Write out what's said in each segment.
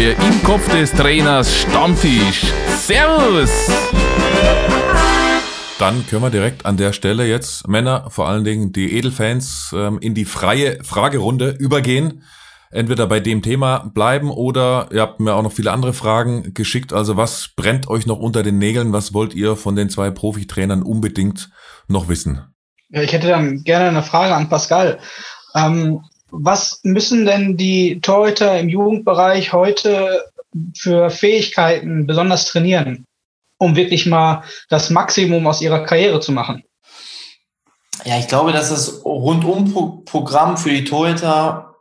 Der im Kopf des Trainers Stammtisch. Servus! Dann können wir direkt an der Stelle jetzt, Männer, vor allen Dingen die Edelfans, ähm, in die freie Fragerunde übergehen. Entweder bei dem Thema bleiben oder ihr habt mir auch noch viele andere Fragen geschickt. Also was brennt euch noch unter den Nägeln? Was wollt ihr von den zwei Profitrainern unbedingt noch wissen? Ja, ich hätte dann gerne eine Frage an Pascal. Ähm, was müssen denn die Torhüter im Jugendbereich heute für Fähigkeiten besonders trainieren, um wirklich mal das Maximum aus ihrer Karriere zu machen? Ja, ich glaube, dass das Rundum-Programm für die Torhüter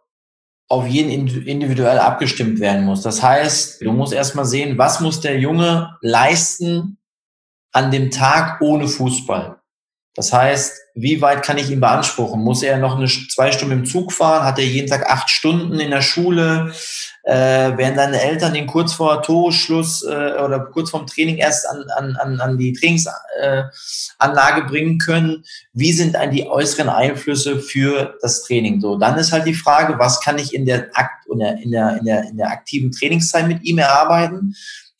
auf jeden individuell abgestimmt werden muss. Das heißt, du musst erstmal sehen, was muss der Junge leisten an dem Tag ohne Fußball. Das heißt, wie weit kann ich ihn beanspruchen? Muss er noch eine zwei Stunden im Zug fahren? Hat er jeden Tag acht Stunden in der Schule? Äh, werden deine Eltern ihn kurz vor Torschluss äh, oder kurz vorm Training erst an, an, an, an die Trainingsanlage äh, bringen können? Wie sind dann die äußeren Einflüsse für das Training? So, dann ist halt die Frage, was kann ich in der, Akt, in der, in der, in der aktiven Trainingszeit mit ihm erarbeiten?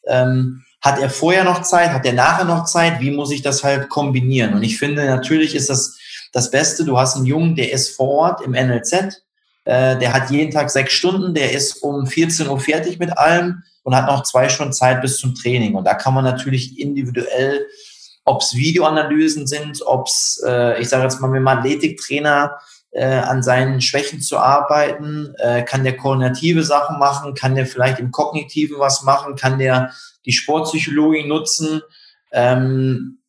Ähm, hat er vorher noch Zeit? Hat er nachher noch Zeit? Wie muss ich das halt kombinieren? Und ich finde, natürlich ist das das Beste. Du hast einen Jungen, der ist vor Ort im NLZ. Äh, der hat jeden Tag sechs Stunden. Der ist um 14 Uhr fertig mit allem und hat noch zwei Stunden Zeit bis zum Training. Und da kann man natürlich individuell, ob es Videoanalysen sind, ob es, äh, ich sage jetzt mal, mit einem Athletiktrainer äh, an seinen Schwächen zu arbeiten, äh, kann der koordinative Sachen machen, kann der vielleicht im Kognitiven was machen, kann der die Sportpsychologie nutzen, ähm,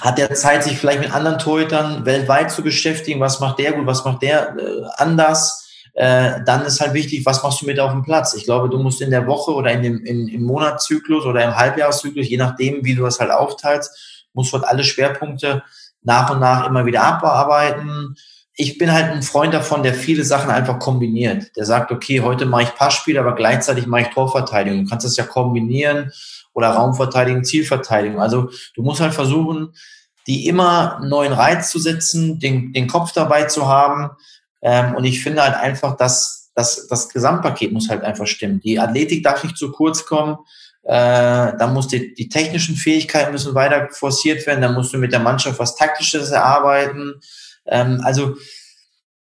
hat der Zeit, sich vielleicht mit anderen Torhütern weltweit zu beschäftigen, was macht der gut, was macht der äh, anders, äh, dann ist halt wichtig, was machst du mit auf dem Platz? Ich glaube, du musst in der Woche oder in dem, in, im Monatszyklus oder im Halbjahreszyklus, je nachdem, wie du das halt aufteilst, musst du halt alle Schwerpunkte nach und nach immer wieder abarbeiten. Ich bin halt ein Freund davon, der viele Sachen einfach kombiniert. Der sagt, okay, heute mache ich Passspiel, aber gleichzeitig mache ich Torverteidigung. Du kannst das ja kombinieren oder Raumverteidigung, Zielverteidigung. Also du musst halt versuchen, die immer neuen Reiz zu setzen, den, den Kopf dabei zu haben. Ähm, und ich finde halt einfach, dass, dass das Gesamtpaket muss halt einfach stimmen. Die Athletik darf nicht zu kurz kommen. Äh, dann muss die, die technischen Fähigkeiten müssen weiter forciert werden. Dann musst du mit der Mannschaft was Taktisches erarbeiten. Ähm, also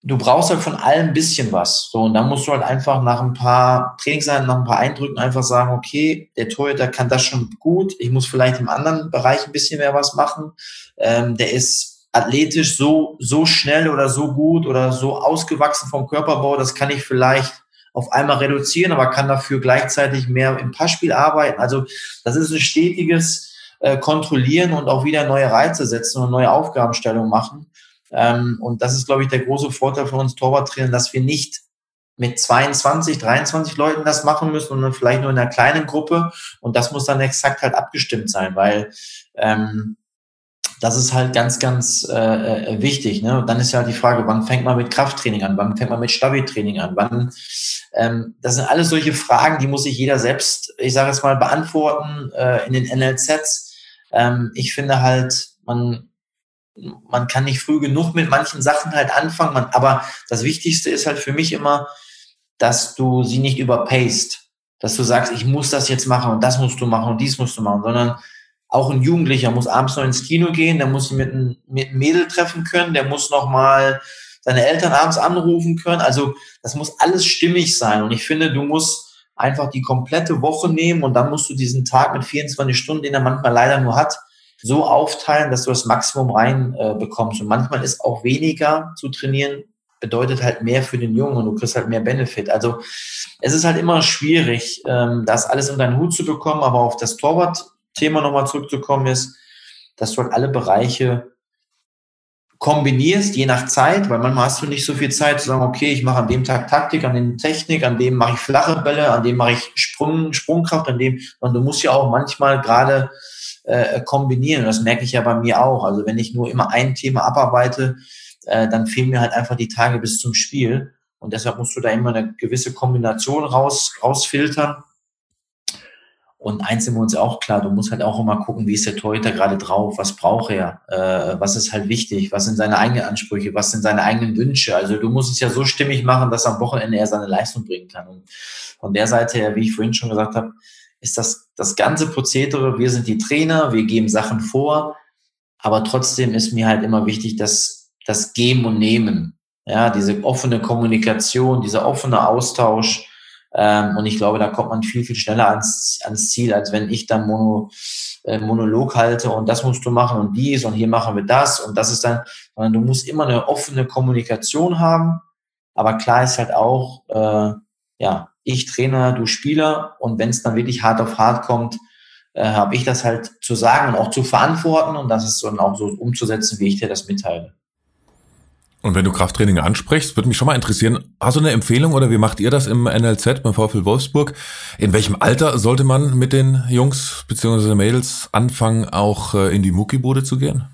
du brauchst halt von allem ein bisschen was. So, und dann musst du halt einfach nach ein paar Trainingseinheiten, nach ein paar Eindrücken einfach sagen, okay, der Torhüter kann das schon gut, ich muss vielleicht im anderen Bereich ein bisschen mehr was machen. Ähm, der ist athletisch so, so schnell oder so gut oder so ausgewachsen vom Körperbau, das kann ich vielleicht auf einmal reduzieren, aber kann dafür gleichzeitig mehr im Passspiel arbeiten. Also das ist ein stetiges äh, Kontrollieren und auch wieder neue Reize setzen und neue Aufgabenstellungen machen. Ähm, und das ist, glaube ich, der große Vorteil von uns Torwarttrainern, dass wir nicht mit 22, 23 Leuten das machen müssen, sondern vielleicht nur in einer kleinen Gruppe. Und das muss dann exakt halt abgestimmt sein, weil ähm, das ist halt ganz, ganz äh, äh wichtig. Ne? Und dann ist ja halt die Frage, wann fängt man mit Krafttraining an? Wann fängt man mit Stabi-Training an? Wann, ähm, das sind alles solche Fragen, die muss sich jeder selbst, ich sage es mal, beantworten äh, in den NLZs. Ähm, ich finde halt, man man kann nicht früh genug mit manchen Sachen halt anfangen, man, aber das Wichtigste ist halt für mich immer, dass du sie nicht überpaced, dass du sagst, ich muss das jetzt machen und das musst du machen und dies musst du machen, sondern auch ein Jugendlicher muss abends noch ins Kino gehen, der muss mit mit einem Mädel treffen können, der muss noch mal seine Eltern abends anrufen können. Also das muss alles stimmig sein. Und ich finde, du musst einfach die komplette Woche nehmen und dann musst du diesen Tag mit 24 Stunden, den er manchmal leider nur hat, so aufteilen, dass du das Maximum rein äh. Und manchmal ist auch weniger zu trainieren, bedeutet halt mehr für den Jungen und du kriegst halt mehr Benefit. Also es ist halt immer schwierig, ähm, das alles unter deinen Hut zu bekommen, aber auf das Torwart-Thema nochmal zurückzukommen ist, dass du halt alle Bereiche kombinierst, je nach Zeit, weil manchmal hast du nicht so viel Zeit zu sagen, okay, ich mache an dem Tag Taktik, an dem Technik, an dem mache ich flache Bälle, an dem mache ich Sprung, Sprungkraft, an dem, und du musst ja auch manchmal gerade äh, kombinieren. das merke ich ja bei mir auch. Also wenn ich nur immer ein Thema abarbeite, äh, dann fehlen mir halt einfach die Tage bis zum Spiel. Und deshalb musst du da immer eine gewisse Kombination raus, rausfiltern. Und eins sind wir uns auch klar, du musst halt auch immer gucken, wie ist der Torhüter gerade drauf, was braucht er, äh, was ist halt wichtig, was sind seine eigenen Ansprüche, was sind seine eigenen Wünsche. Also du musst es ja so stimmig machen, dass am Wochenende er seine Leistung bringen kann. Und von der Seite her, wie ich vorhin schon gesagt habe, ist das das ganze Prozedere, wir sind die Trainer, wir geben Sachen vor, aber trotzdem ist mir halt immer wichtig, dass das Geben und Nehmen, ja, diese offene Kommunikation, dieser offene Austausch, ähm, und ich glaube, da kommt man viel, viel schneller ans, ans Ziel, als wenn ich dann Mono, äh, Monolog halte und das musst du machen und dies und hier machen wir das und das ist dann, sondern du musst immer eine offene Kommunikation haben. Aber klar ist halt auch, äh, ja, ich Trainer, du Spieler und wenn es dann wirklich hart auf hart kommt, äh, habe ich das halt zu sagen und auch zu verantworten und das ist dann auch so umzusetzen, wie ich dir das mitteile. Und wenn du Krafttraining ansprichst, würde mich schon mal interessieren, hast du eine Empfehlung oder wie macht ihr das im NLZ beim VfL Wolfsburg? In welchem Alter sollte man mit den Jungs bzw. Mädels anfangen, auch äh, in die Muckibude zu gehen?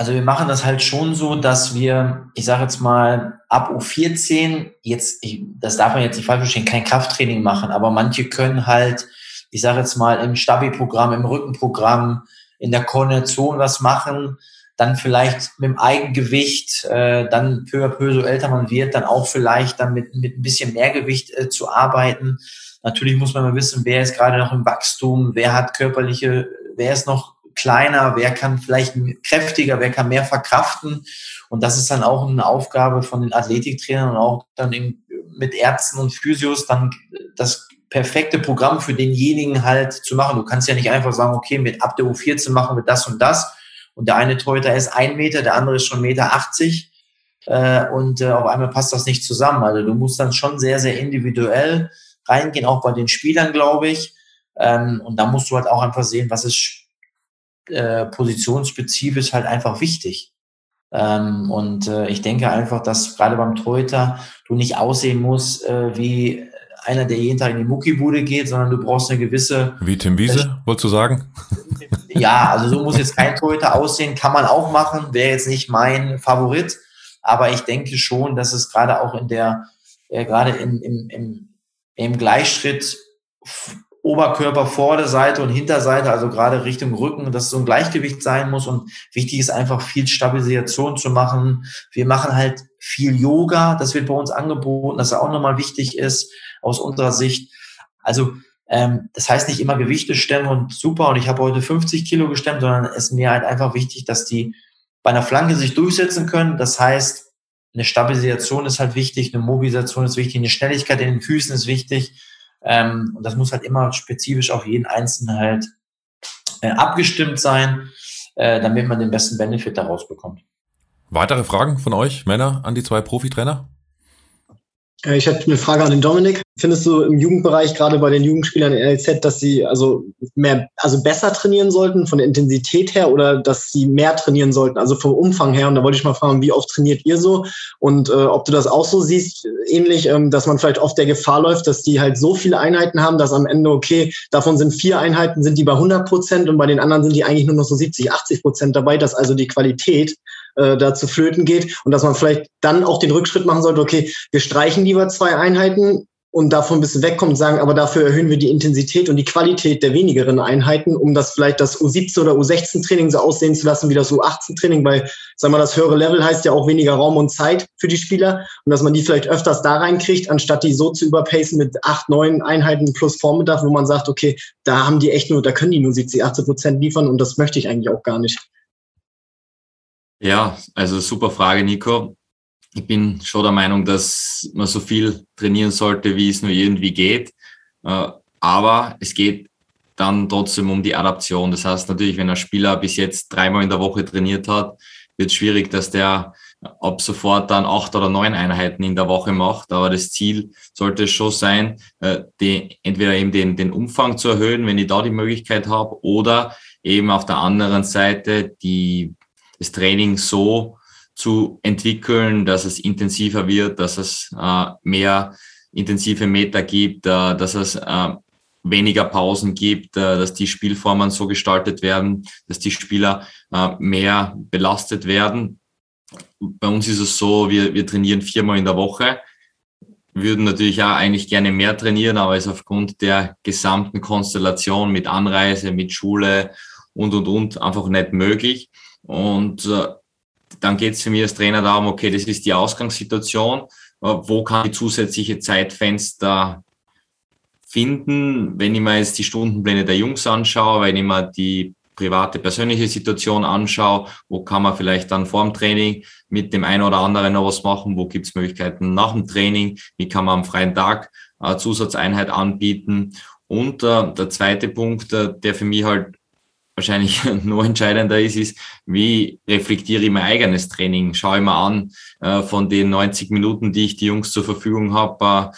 Also wir machen das halt schon so, dass wir, ich sage jetzt mal, ab U14, jetzt, ich, das darf man jetzt nicht falsch verstehen, kein Krafttraining machen, aber manche können halt, ich sage jetzt mal, im Stabi-Programm, im Rückenprogramm, in der Koordination was machen, dann vielleicht mit dem Eigengewicht, äh, dann peu à peu, so älter man wird, dann auch vielleicht dann mit, mit ein bisschen mehr Gewicht äh, zu arbeiten. Natürlich muss man mal wissen, wer ist gerade noch im Wachstum, wer hat körperliche, wer ist noch kleiner, wer kann vielleicht kräftiger, wer kann mehr verkraften. Und das ist dann auch eine Aufgabe von den Athletiktrainern und auch dann eben mit Ärzten und Physios dann das perfekte Programm für denjenigen halt zu machen. Du kannst ja nicht einfach sagen, okay, mit ab der U14 machen wir das und das, und der eine Torhüter ist ein Meter, der andere ist schon Meter 80 äh, und äh, auf einmal passt das nicht zusammen. Also du musst dann schon sehr, sehr individuell reingehen, auch bei den Spielern, glaube ich. Ähm, und da musst du halt auch einfach sehen, was ist äh, positionsspezifisch halt einfach wichtig. Ähm, und äh, ich denke einfach, dass gerade beim Torhüter du nicht aussehen musst äh, wie einer, der jeden Tag in die Muckibude geht, sondern du brauchst eine gewisse. Wie Tim Wiese, wolltest du sagen? Ja, also so muss jetzt kein Torhüter aussehen, kann man auch machen, wäre jetzt nicht mein Favorit. Aber ich denke schon, dass es gerade auch in der, äh, gerade in, im, im, im Gleichschritt Oberkörper, Vorderseite und Hinterseite, also gerade Richtung Rücken, dass so ein Gleichgewicht sein muss. Und wichtig ist einfach viel Stabilisation zu machen. Wir machen halt viel Yoga, das wird bei uns angeboten, dass auch nochmal wichtig ist aus unserer Sicht. Also ähm, das heißt nicht immer Gewichte stemmen und super und ich habe heute 50 Kilo gestemmt, sondern es ist mir halt einfach wichtig, dass die bei einer Flanke sich durchsetzen können. Das heißt, eine Stabilisation ist halt wichtig, eine Mobilisation ist wichtig, eine Schnelligkeit in den Füßen ist wichtig. Ähm, und das muss halt immer spezifisch auf jeden Einzelnen halt äh, abgestimmt sein, äh, damit man den besten Benefit daraus bekommt. Weitere Fragen von euch, Männer, an die zwei Profitrainer? Äh, ich hätte eine Frage an den Dominik. Findest du im Jugendbereich, gerade bei den Jugendspielern in LZ, dass sie also mehr, also besser trainieren sollten von der Intensität her oder dass sie mehr trainieren sollten, also vom Umfang her? Und da wollte ich mal fragen, wie oft trainiert ihr so? Und äh, ob du das auch so siehst, ähnlich, ähm, dass man vielleicht oft der Gefahr läuft, dass die halt so viele Einheiten haben, dass am Ende, okay, davon sind vier Einheiten, sind die bei 100 Prozent und bei den anderen sind die eigentlich nur noch so 70, 80 Prozent dabei, dass also die Qualität äh, da zu flöten geht und dass man vielleicht dann auch den Rückschritt machen sollte, okay, wir streichen lieber zwei Einheiten und davon ein bisschen wegkommen und sagen, aber dafür erhöhen wir die Intensität und die Qualität der wenigeren Einheiten, um das vielleicht das U17 oder U16-Training so aussehen zu lassen wie das U18-Training, weil, sagen wir, das höhere Level heißt ja auch weniger Raum und Zeit für die Spieler und dass man die vielleicht öfters da reinkriegt, anstatt die so zu überpacen mit acht, neun Einheiten plus Vormittag, wo man sagt, okay, da haben die echt nur, da können die nur 70, 80 Prozent liefern und das möchte ich eigentlich auch gar nicht. Ja, also super Frage, Nico. Ich bin schon der Meinung, dass man so viel trainieren sollte, wie es nur irgendwie geht. Äh, aber es geht dann trotzdem um die Adaption. Das heißt natürlich, wenn ein Spieler bis jetzt dreimal in der Woche trainiert hat, wird es schwierig, dass der ab sofort dann acht oder neun Einheiten in der Woche macht. Aber das Ziel sollte schon sein, äh, die, entweder eben den, den Umfang zu erhöhen, wenn ich da die Möglichkeit habe, oder eben auf der anderen Seite die das Training so zu entwickeln, dass es intensiver wird, dass es äh, mehr intensive Meter gibt, äh, dass es äh, weniger Pausen gibt, äh, dass die Spielformen so gestaltet werden, dass die Spieler äh, mehr belastet werden. Bei uns ist es so, wir, wir trainieren viermal in der Woche. würden natürlich auch eigentlich gerne mehr trainieren, aber ist aufgrund der gesamten Konstellation mit Anreise, mit Schule und, und, und einfach nicht möglich. Und äh, dann geht es für mich als Trainer darum, okay, das ist die Ausgangssituation. Äh, wo kann ich zusätzliche Zeitfenster finden, wenn ich mir jetzt die Stundenpläne der Jungs anschaue, wenn ich mir die private, persönliche Situation anschaue, wo kann man vielleicht dann vor dem Training mit dem einen oder anderen noch was machen, wo gibt es Möglichkeiten nach dem Training, wie kann man am freien Tag äh, Zusatzeinheit anbieten. Und äh, der zweite Punkt, äh, der für mich halt wahrscheinlich noch entscheidender ist, ist, wie reflektiere ich mein eigenes Training? Schaue ich mir an, äh, von den 90 Minuten, die ich die Jungs zur Verfügung habe, äh,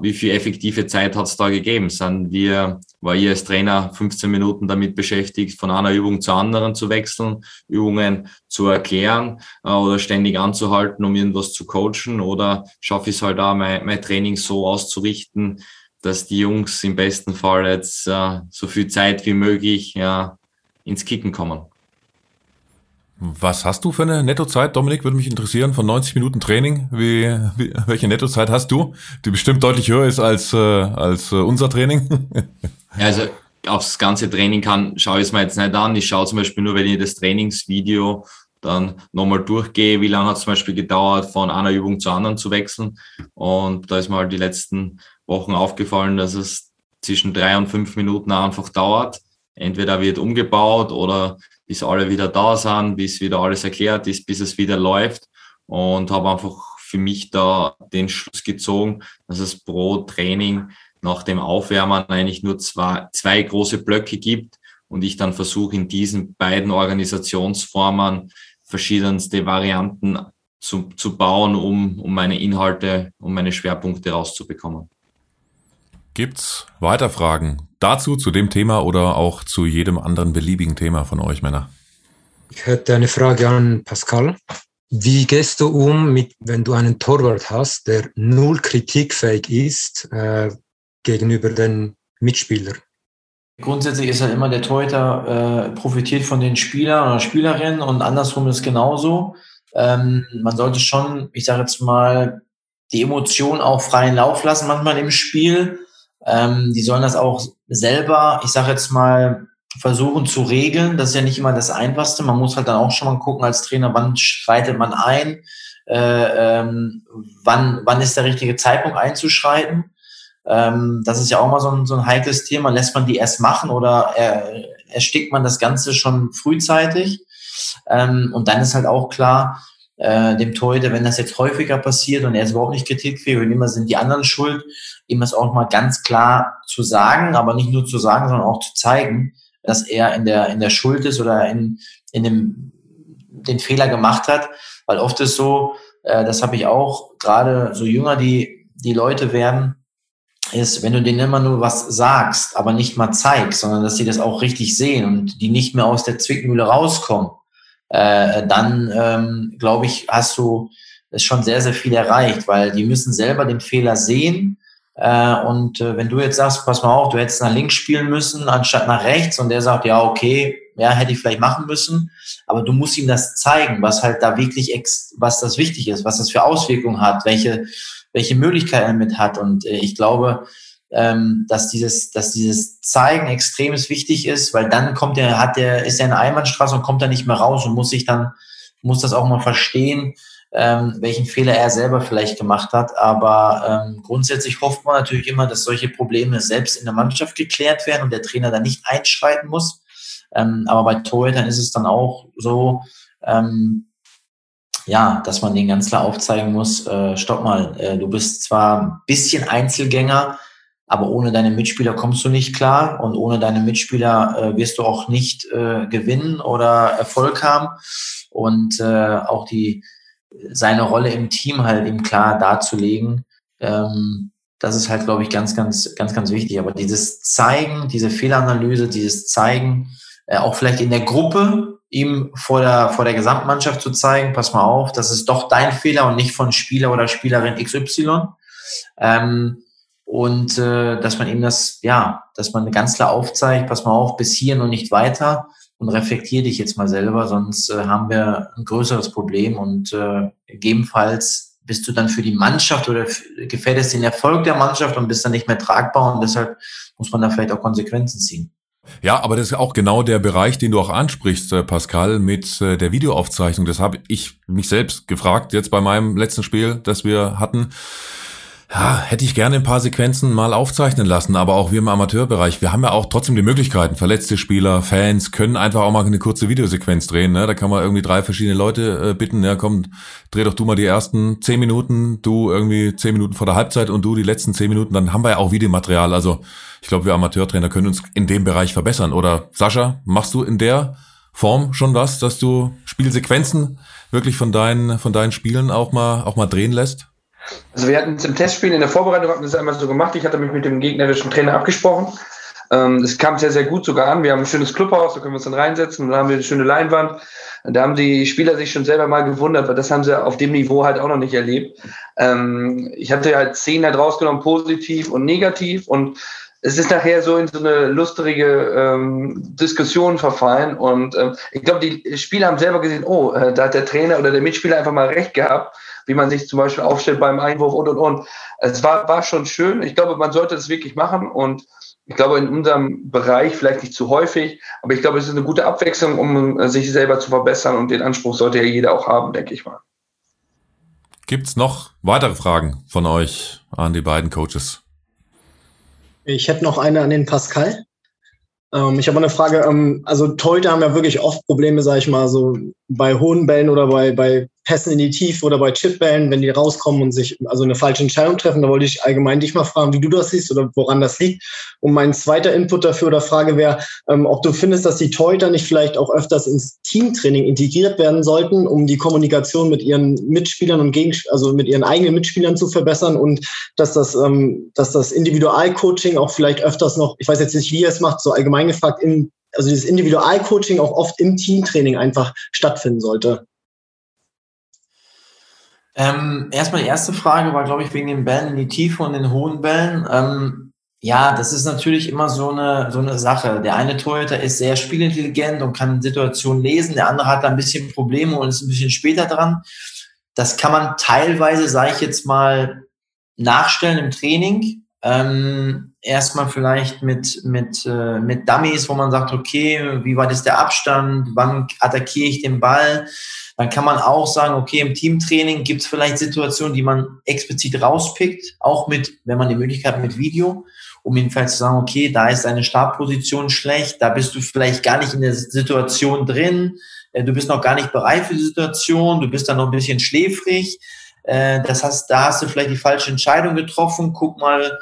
wie viel effektive Zeit hat es da gegeben? Sind wir, war ich als Trainer 15 Minuten damit beschäftigt, von einer Übung zur anderen zu wechseln, Übungen zu erklären äh, oder ständig anzuhalten, um irgendwas zu coachen? Oder schaffe ich es halt auch, mein, mein Training so auszurichten, dass die Jungs im besten Fall jetzt äh, so viel Zeit wie möglich ja, ins Kicken kommen. Was hast du für eine Nettozeit, Dominik? Würde mich interessieren, von 90 Minuten Training. Wie, wie, welche Nettozeit hast du? Die bestimmt deutlich höher ist als, äh, als äh, unser Training. ja, also aufs ganze Training kann, schaue ich es mir jetzt nicht an. Ich schaue zum Beispiel nur, wenn ich das Trainingsvideo dann nochmal durchgehe, wie lange hat es zum Beispiel gedauert, von einer Übung zur anderen zu wechseln. Und da ist mir halt die letzten Wochen aufgefallen, dass es zwischen drei und fünf Minuten einfach dauert entweder wird umgebaut oder bis alle wieder da sind, bis wieder alles erklärt ist, bis es wieder läuft und habe einfach für mich da den Schluss gezogen, dass es pro Training nach dem Aufwärmen eigentlich nur zwei, zwei große Blöcke gibt und ich dann versuche in diesen beiden Organisationsformen verschiedenste Varianten zu, zu bauen, um, um meine Inhalte, um meine Schwerpunkte rauszubekommen. Gibt's weiter Fragen dazu, zu dem Thema oder auch zu jedem anderen beliebigen Thema von euch, Männer? Ich hätte eine Frage an Pascal. Wie gehst du um, mit, wenn du einen Torwart hast, der null kritikfähig ist äh, gegenüber den Mitspielern? Grundsätzlich ist halt immer der Torhüter äh, profitiert von den Spielern oder Spielerinnen und andersrum ist genauso. Ähm, man sollte schon, ich sage jetzt mal, die Emotionen auch freien Lauf lassen manchmal im Spiel. Ähm, die sollen das auch selber, ich sage jetzt mal, versuchen zu regeln. Das ist ja nicht immer das Einfachste. Man muss halt dann auch schon mal gucken als Trainer, wann schreitet man ein, äh, ähm, wann, wann ist der richtige Zeitpunkt einzuschreiten. Ähm, das ist ja auch mal so ein, so ein heikles Thema. Lässt man die erst machen oder er, erstickt man das Ganze schon frühzeitig? Ähm, und dann ist halt auch klar, äh, dem Torhüter, wenn das jetzt häufiger passiert und er ist überhaupt nicht kritikfähig und immer sind die anderen schuld, ihm das auch mal ganz klar zu sagen, aber nicht nur zu sagen, sondern auch zu zeigen, dass er in der, in der Schuld ist oder in, in dem, den Fehler gemacht hat. Weil oft ist so, äh, das habe ich auch, gerade so jünger die, die Leute werden, ist, wenn du denen immer nur was sagst, aber nicht mal zeigst, sondern dass sie das auch richtig sehen und die nicht mehr aus der Zwickmühle rauskommen, äh, dann ähm, glaube ich, hast du es schon sehr, sehr viel erreicht, weil die müssen selber den Fehler sehen. Äh, und äh, wenn du jetzt sagst, pass mal auf, du hättest nach links spielen müssen, anstatt nach rechts, und der sagt, ja, okay, ja, hätte ich vielleicht machen müssen, aber du musst ihm das zeigen, was halt da wirklich, ex was das wichtig ist, was das für Auswirkungen hat, welche, welche Möglichkeiten er mit hat. Und äh, ich glaube, ähm, dass dieses, dass dieses Zeigen extrem wichtig ist, weil dann kommt er, hat er, ist er in der Einbahnstraße und kommt da nicht mehr raus und muss sich dann, muss das auch mal verstehen, ähm, welchen Fehler er selber vielleicht gemacht hat. Aber ähm, grundsätzlich hofft man natürlich immer, dass solche Probleme selbst in der Mannschaft geklärt werden und der Trainer da nicht einschreiten muss. Ähm, aber bei Torhütern ist es dann auch so, ähm, ja, dass man den ganz klar aufzeigen muss, äh, stopp mal, äh, du bist zwar ein bisschen Einzelgänger, aber ohne deine Mitspieler kommst du nicht klar und ohne deine Mitspieler äh, wirst du auch nicht äh, gewinnen oder Erfolg haben. Und äh, auch die seine Rolle im Team halt eben klar darzulegen, ähm, das ist halt, glaube ich, ganz, ganz, ganz, ganz wichtig. Aber dieses Zeigen, diese Fehleranalyse, dieses Zeigen, äh, auch vielleicht in der Gruppe ihm vor der, vor der Gesamtmannschaft zu zeigen, pass mal auf, das ist doch dein Fehler und nicht von Spieler oder Spielerin XY. Ähm, und äh, dass man ihm das, ja, dass man ganz klar aufzeigt, pass mal auf, bis hier und nicht weiter und reflektier dich jetzt mal selber, sonst äh, haben wir ein größeres Problem und äh, gegebenenfalls bist du dann für die Mannschaft oder gefährdest den Erfolg der Mannschaft und bist dann nicht mehr tragbar und deshalb muss man da vielleicht auch Konsequenzen ziehen. Ja, aber das ist auch genau der Bereich, den du auch ansprichst, äh, Pascal, mit äh, der Videoaufzeichnung. Das habe ich mich selbst gefragt jetzt bei meinem letzten Spiel, das wir hatten ja, hätte ich gerne ein paar Sequenzen mal aufzeichnen lassen, aber auch wir im Amateurbereich, wir haben ja auch trotzdem die Möglichkeiten. Verletzte Spieler, Fans können einfach auch mal eine kurze Videosequenz drehen. Ne? Da kann man irgendwie drei verschiedene Leute äh, bitten, ja komm, dreh doch du mal die ersten zehn Minuten, du irgendwie zehn Minuten vor der Halbzeit und du die letzten zehn Minuten, dann haben wir ja auch Videomaterial. Also ich glaube, wir Amateurtrainer können uns in dem Bereich verbessern. Oder Sascha, machst du in der Form schon was, dass du Spielsequenzen wirklich von deinen, von deinen Spielen auch mal, auch mal drehen lässt? Also wir hatten es im Testspiel in der Vorbereitung hatten wir einmal so gemacht. Ich hatte mich mit dem gegnerischen Trainer abgesprochen. Ähm, es kam sehr, sehr gut sogar an. Wir haben ein schönes Clubhaus, da können wir uns dann reinsetzen. Dann haben wir eine schöne Leinwand. Da haben die Spieler sich schon selber mal gewundert, weil das haben sie auf dem Niveau halt auch noch nicht erlebt. Ähm, ich hatte halt zehn halt rausgenommen, positiv und negativ. Und es ist nachher so in so eine lustige ähm, Diskussion verfallen. Und ähm, ich glaube, die Spieler haben selber gesehen, oh, äh, da hat der Trainer oder der Mitspieler einfach mal recht gehabt wie man sich zum Beispiel aufstellt beim Einwurf und und und. Es war, war schon schön. Ich glaube, man sollte das wirklich machen und ich glaube, in unserem Bereich vielleicht nicht zu häufig, aber ich glaube, es ist eine gute Abwechslung, um äh, sich selber zu verbessern und den Anspruch sollte ja jeder auch haben, denke ich mal. Gibt's noch weitere Fragen von euch an die beiden Coaches? Ich hätte noch eine an den Pascal. Ähm, ich habe eine Frage. Ähm, also Torhüter haben ja wirklich oft Probleme, sage ich mal, so bei hohen Bällen oder bei, bei Pässen in die Tiefe oder bei Chipbällen, wenn die rauskommen und sich also eine falsche Entscheidung treffen. Da wollte ich allgemein dich mal fragen, wie du das siehst oder woran das liegt. Und mein zweiter Input dafür oder Frage wäre, ähm, ob du findest, dass die Torhüter nicht vielleicht auch öfters ins Teamtraining integriert werden sollten, um die Kommunikation mit ihren Mitspielern und gegen, also mit ihren eigenen Mitspielern zu verbessern und dass das, ähm, dass das Individualcoaching auch vielleicht öfters noch, ich weiß jetzt nicht, wie ihr es macht, so allgemein gefragt, in, also dieses Individualcoaching auch oft im Teamtraining einfach stattfinden sollte. Ähm, erstmal die erste Frage war, glaube ich, wegen den Bällen in die Tiefe und den hohen Bällen. Ähm, ja, das ist natürlich immer so eine, so eine Sache. Der eine Torhüter ist sehr spielintelligent und kann Situationen lesen, der andere hat da ein bisschen Probleme und ist ein bisschen später dran. Das kann man teilweise, sage ich jetzt mal, nachstellen im Training. Ähm, erstmal vielleicht mit, mit, äh, mit Dummies, wo man sagt, okay, wie weit ist der Abstand, wann attackiere ich den Ball, dann kann man auch sagen, okay, im Teamtraining gibt es vielleicht Situationen, die man explizit rauspickt, auch mit, wenn man die Möglichkeit hat, mit Video, um jedenfalls zu sagen, okay, da ist deine Startposition schlecht, da bist du vielleicht gar nicht in der Situation drin, äh, du bist noch gar nicht bereit für die Situation, du bist dann noch ein bisschen schläfrig. Äh, das heißt, da hast du vielleicht die falsche Entscheidung getroffen. Guck mal,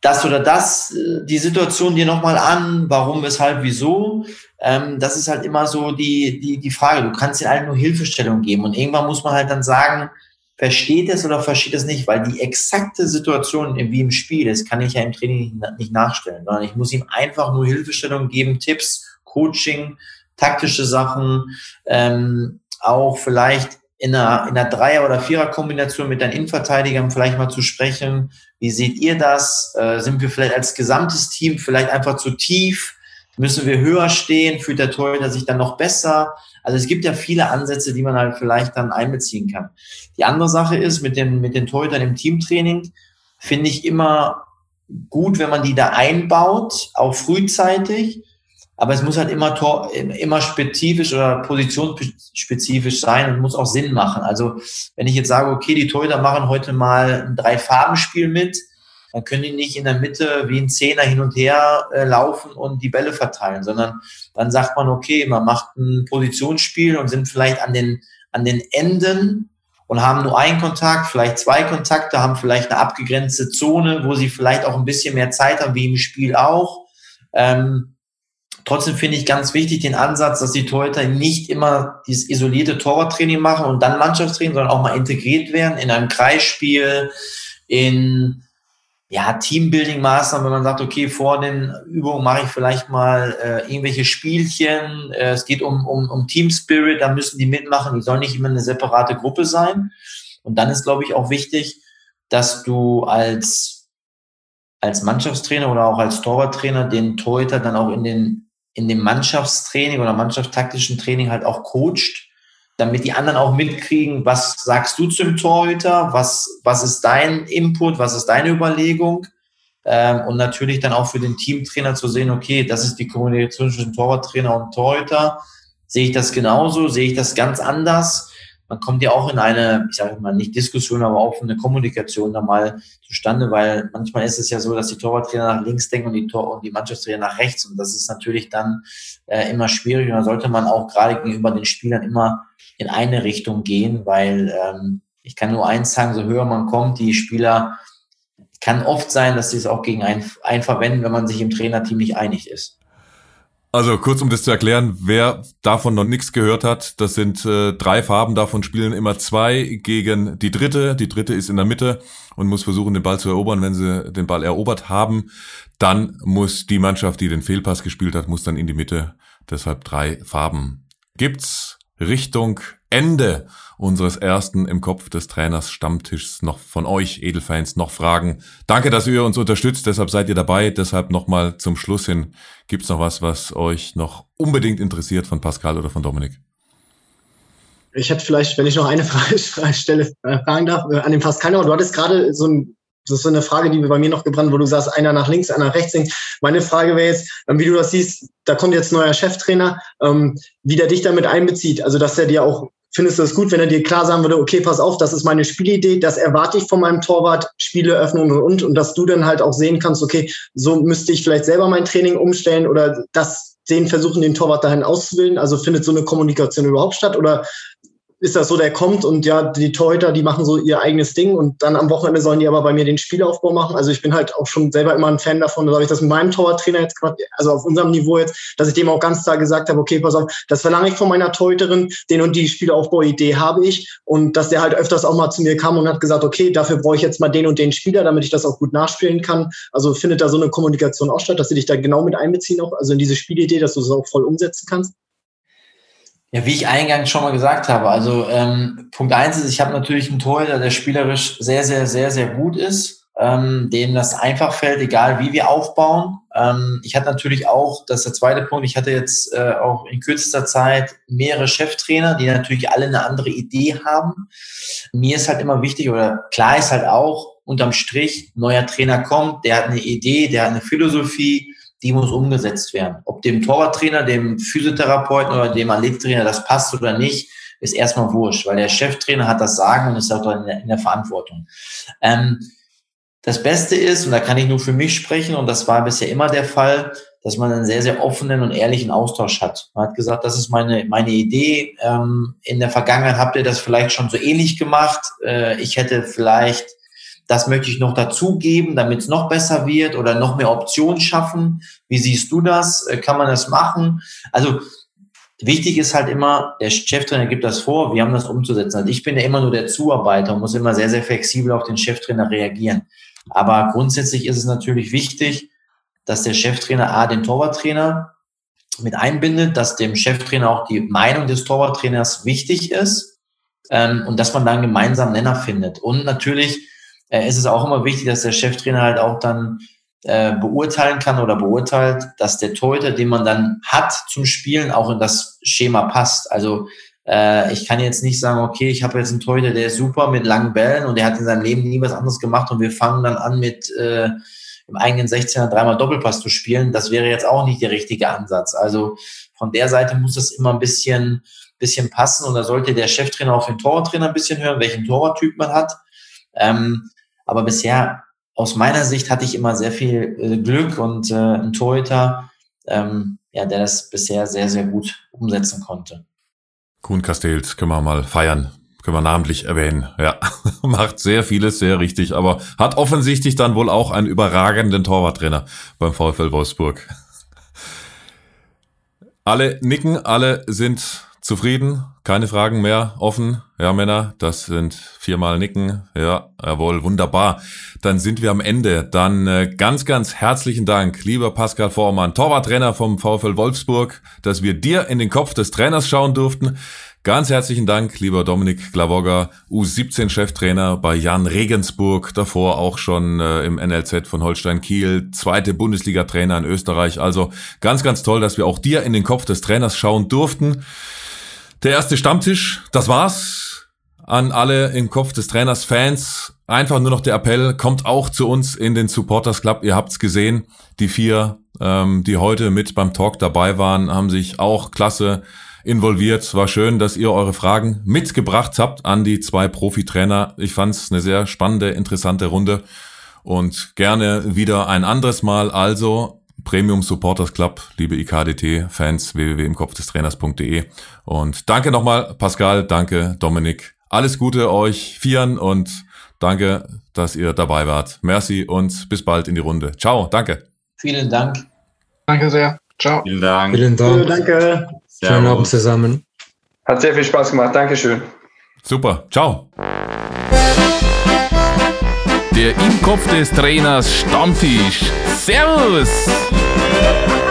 das oder das, äh, die Situation dir nochmal an, warum, weshalb, wieso. Ähm, das ist halt immer so die, die, die Frage. Du kannst dir halt nur Hilfestellung geben und irgendwann muss man halt dann sagen, versteht es oder versteht es nicht, weil die exakte Situation wie im Spiel das kann ich ja im Training nicht nachstellen, sondern ich muss ihm einfach nur Hilfestellung geben, Tipps, Coaching, taktische Sachen, ähm, auch vielleicht in einer, in einer Dreier- oder Vierer-Kombination mit deinen Innenverteidigern vielleicht mal zu sprechen. Wie seht ihr das? Äh, sind wir vielleicht als gesamtes Team vielleicht einfach zu tief? Müssen wir höher stehen? Fühlt der Torhüter sich dann noch besser? Also es gibt ja viele Ansätze, die man halt vielleicht dann einbeziehen kann. Die andere Sache ist, mit den, mit den Torhütern im Teamtraining finde ich immer gut, wenn man die da einbaut, auch frühzeitig aber es muss halt immer, Tor, immer spezifisch oder positionsspezifisch sein und muss auch Sinn machen. Also wenn ich jetzt sage, okay, die Torhüter machen heute mal ein Drei-Farben-Spiel mit, dann können die nicht in der Mitte wie ein Zehner hin und her äh, laufen und die Bälle verteilen, sondern dann sagt man, okay, man macht ein Positionsspiel und sind vielleicht an den, an den Enden und haben nur einen Kontakt, vielleicht zwei Kontakte, haben vielleicht eine abgegrenzte Zone, wo sie vielleicht auch ein bisschen mehr Zeit haben, wie im Spiel auch. Ähm, Trotzdem finde ich ganz wichtig den Ansatz, dass die Torhüter nicht immer dieses isolierte Torwarttraining machen und dann Mannschaftstraining, sondern auch mal integriert werden in einem Kreisspiel, in ja, Teambuilding-Maßnahmen, wenn man sagt, okay, vor den Übungen mache ich vielleicht mal äh, irgendwelche Spielchen, äh, es geht um, um, um Team Spirit, da müssen die mitmachen, die sollen nicht immer eine separate Gruppe sein. Und dann ist, glaube ich, auch wichtig, dass du als, als Mannschaftstrainer oder auch als Torwarttrainer den Torhüter dann auch in den in dem Mannschaftstraining oder mannschaftstaktischen Training halt auch coacht, damit die anderen auch mitkriegen, was sagst du zum Torhüter, was, was ist dein Input, was ist deine Überlegung. Ähm, und natürlich dann auch für den Teamtrainer zu sehen, okay, das ist die Kommunikation zwischen Torwarttrainer und Torhüter. Sehe ich das genauso? Sehe ich das ganz anders? Man kommt ja auch in eine, ich sage mal nicht Diskussion, aber auch eine Kommunikation da mal zustande, weil manchmal ist es ja so, dass die Torwarttrainer nach links denken und die, Tor und die Mannschaftstrainer nach rechts. Und das ist natürlich dann äh, immer schwierig. Und da sollte man auch gerade gegenüber den Spielern immer in eine Richtung gehen, weil ähm, ich kann nur eins sagen, so höher man kommt, die Spieler kann oft sein, dass sie es auch gegen einen, einen verwenden, wenn man sich im Trainerteam nicht einig ist. Also kurz um das zu erklären, wer davon noch nichts gehört hat, das sind äh, drei Farben, davon spielen immer zwei gegen die dritte. Die dritte ist in der Mitte und muss versuchen, den Ball zu erobern. Wenn sie den Ball erobert haben, dann muss die Mannschaft, die den Fehlpass gespielt hat, muss dann in die Mitte. Deshalb drei Farben. Gibt's Richtung Ende unseres ersten im Kopf des Trainers Stammtischs noch von euch, Edelfans, noch Fragen. Danke, dass ihr uns unterstützt, deshalb seid ihr dabei. Deshalb nochmal zum Schluss hin. Gibt's noch was, was euch noch unbedingt interessiert von Pascal oder von Dominik? Ich hätte vielleicht, wenn ich noch eine Frage stelle, äh, fragen darf, äh, an den Pascal, du hattest gerade so ein das ist so eine Frage, die bei mir noch gebrannt, wo du sagst, einer nach links, einer nach rechts. Meine Frage wäre jetzt, ähm, wie du das siehst, da kommt jetzt ein neuer Cheftrainer, ähm, wie der dich damit einbezieht. Also, dass er dir auch, findest du das gut, wenn er dir klar sagen würde, okay, pass auf, das ist meine Spielidee, das erwarte ich von meinem Torwart, Spiele öffnen und, und, und dass du dann halt auch sehen kannst, okay, so müsste ich vielleicht selber mein Training umstellen oder das, den versuchen, den Torwart dahin auszubilden. Also findet so eine Kommunikation überhaupt statt oder ist das so, der kommt und ja, die Torhüter, die machen so ihr eigenes Ding und dann am Wochenende sollen die aber bei mir den Spielaufbau machen. Also ich bin halt auch schon selber immer ein Fan davon, da habe ich das mit meinem Torwarttrainer jetzt gerade, also auf unserem Niveau jetzt, dass ich dem auch ganz klar gesagt habe, okay, pass auf, das verlange ich von meiner Torhüterin, den und die Spielaufbauidee habe ich und dass der halt öfters auch mal zu mir kam und hat gesagt, okay, dafür brauche ich jetzt mal den und den Spieler, damit ich das auch gut nachspielen kann. Also findet da so eine Kommunikation auch statt, dass sie dich da genau mit einbeziehen auch, also in diese Spielidee, dass du es auch voll umsetzen kannst? Ja, wie ich eingangs schon mal gesagt habe, also ähm, Punkt eins ist, ich habe natürlich einen Torhüter, der spielerisch sehr, sehr, sehr, sehr gut ist, ähm, dem das einfach fällt, egal wie wir aufbauen. Ähm, ich hatte natürlich auch, das ist der zweite Punkt, ich hatte jetzt äh, auch in kürzester Zeit mehrere Cheftrainer, die natürlich alle eine andere Idee haben. Mir ist halt immer wichtig, oder klar ist halt auch, unterm Strich, neuer Trainer kommt, der hat eine Idee, der hat eine Philosophie, die muss umgesetzt werden. Ob dem Torwarttrainer, dem Physiotherapeuten oder dem Athletiktrainer das passt oder nicht, ist erstmal wurscht, weil der Cheftrainer hat das Sagen und ist auch in der, in der Verantwortung. Ähm, das Beste ist, und da kann ich nur für mich sprechen, und das war bisher immer der Fall, dass man einen sehr, sehr offenen und ehrlichen Austausch hat. Man hat gesagt, das ist meine, meine Idee. Ähm, in der Vergangenheit habt ihr das vielleicht schon so ähnlich gemacht. Äh, ich hätte vielleicht das möchte ich noch dazugeben, damit es noch besser wird oder noch mehr Optionen schaffen. Wie siehst du das? Äh, kann man das machen? Also wichtig ist halt immer, der Cheftrainer gibt das vor, wir haben das umzusetzen. Also ich bin ja immer nur der Zuarbeiter und muss immer sehr, sehr flexibel auf den Cheftrainer reagieren. Aber grundsätzlich ist es natürlich wichtig, dass der Cheftrainer A den Torwarttrainer mit einbindet, dass dem Cheftrainer auch die Meinung des Torwarttrainers wichtig ist ähm, und dass man dann gemeinsam Nenner findet. Und natürlich äh, ist es auch immer wichtig, dass der Cheftrainer halt auch dann äh, beurteilen kann oder beurteilt, dass der Torhüter, den man dann hat zum Spielen, auch in das Schema passt. Also äh, ich kann jetzt nicht sagen, okay, ich habe jetzt einen Torhüter, der ist super mit langen Bällen und der hat in seinem Leben nie was anderes gemacht und wir fangen dann an mit äh, im eigenen 16er dreimal Doppelpass zu spielen. Das wäre jetzt auch nicht der richtige Ansatz. Also von der Seite muss das immer ein bisschen, bisschen passen und da sollte der Cheftrainer auf den Torwarttrainer ein bisschen hören, welchen Torwarttyp man hat. Ähm, aber bisher, aus meiner Sicht, hatte ich immer sehr viel äh, Glück und äh, einen Torhüter, ähm, ja, der das bisher sehr, sehr gut umsetzen konnte. Kuhn Castells können wir mal feiern. Können wir namentlich erwähnen. Ja, macht sehr vieles sehr richtig, aber hat offensichtlich dann wohl auch einen überragenden Torwarttrainer beim VfL Wolfsburg. Alle nicken, alle sind Zufrieden? Keine Fragen mehr? Offen? Ja, Männer, das sind viermal Nicken. Ja, jawohl, wunderbar. Dann sind wir am Ende. Dann äh, ganz, ganz herzlichen Dank, lieber Pascal Vormann, Torwarttrainer vom VfL Wolfsburg, dass wir dir in den Kopf des Trainers schauen durften. Ganz herzlichen Dank, lieber Dominik Glavogger, U17-Cheftrainer bei Jan Regensburg, davor auch schon äh, im NLZ von Holstein Kiel, zweite Bundesliga-Trainer in Österreich. Also ganz, ganz toll, dass wir auch dir in den Kopf des Trainers schauen durften. Der erste Stammtisch, das war's. An alle im Kopf des Trainers Fans. Einfach nur noch der Appell, kommt auch zu uns in den Supporters Club. Ihr habt's gesehen. Die vier, ähm, die heute mit beim Talk dabei waren, haben sich auch klasse involviert. War schön, dass ihr eure Fragen mitgebracht habt an die zwei Profi-Trainer. Ich fand's eine sehr spannende, interessante Runde und gerne wieder ein anderes Mal. Also Premium Supporters Club, liebe IKDT-Fans, www.imkopfdestrainers.de. Und danke nochmal, Pascal, danke, Dominik. Alles Gute euch Vieren und danke, dass ihr dabei wart. Merci und bis bald in die Runde. Ciao, danke. Vielen Dank. Danke sehr. Ciao. Vielen Dank. Vielen Dank. danke. Schönen Abend zusammen. Hat sehr viel Spaß gemacht. Dankeschön. Super, ciao. Der im Kopf des Trainers Stammtisch. Servus!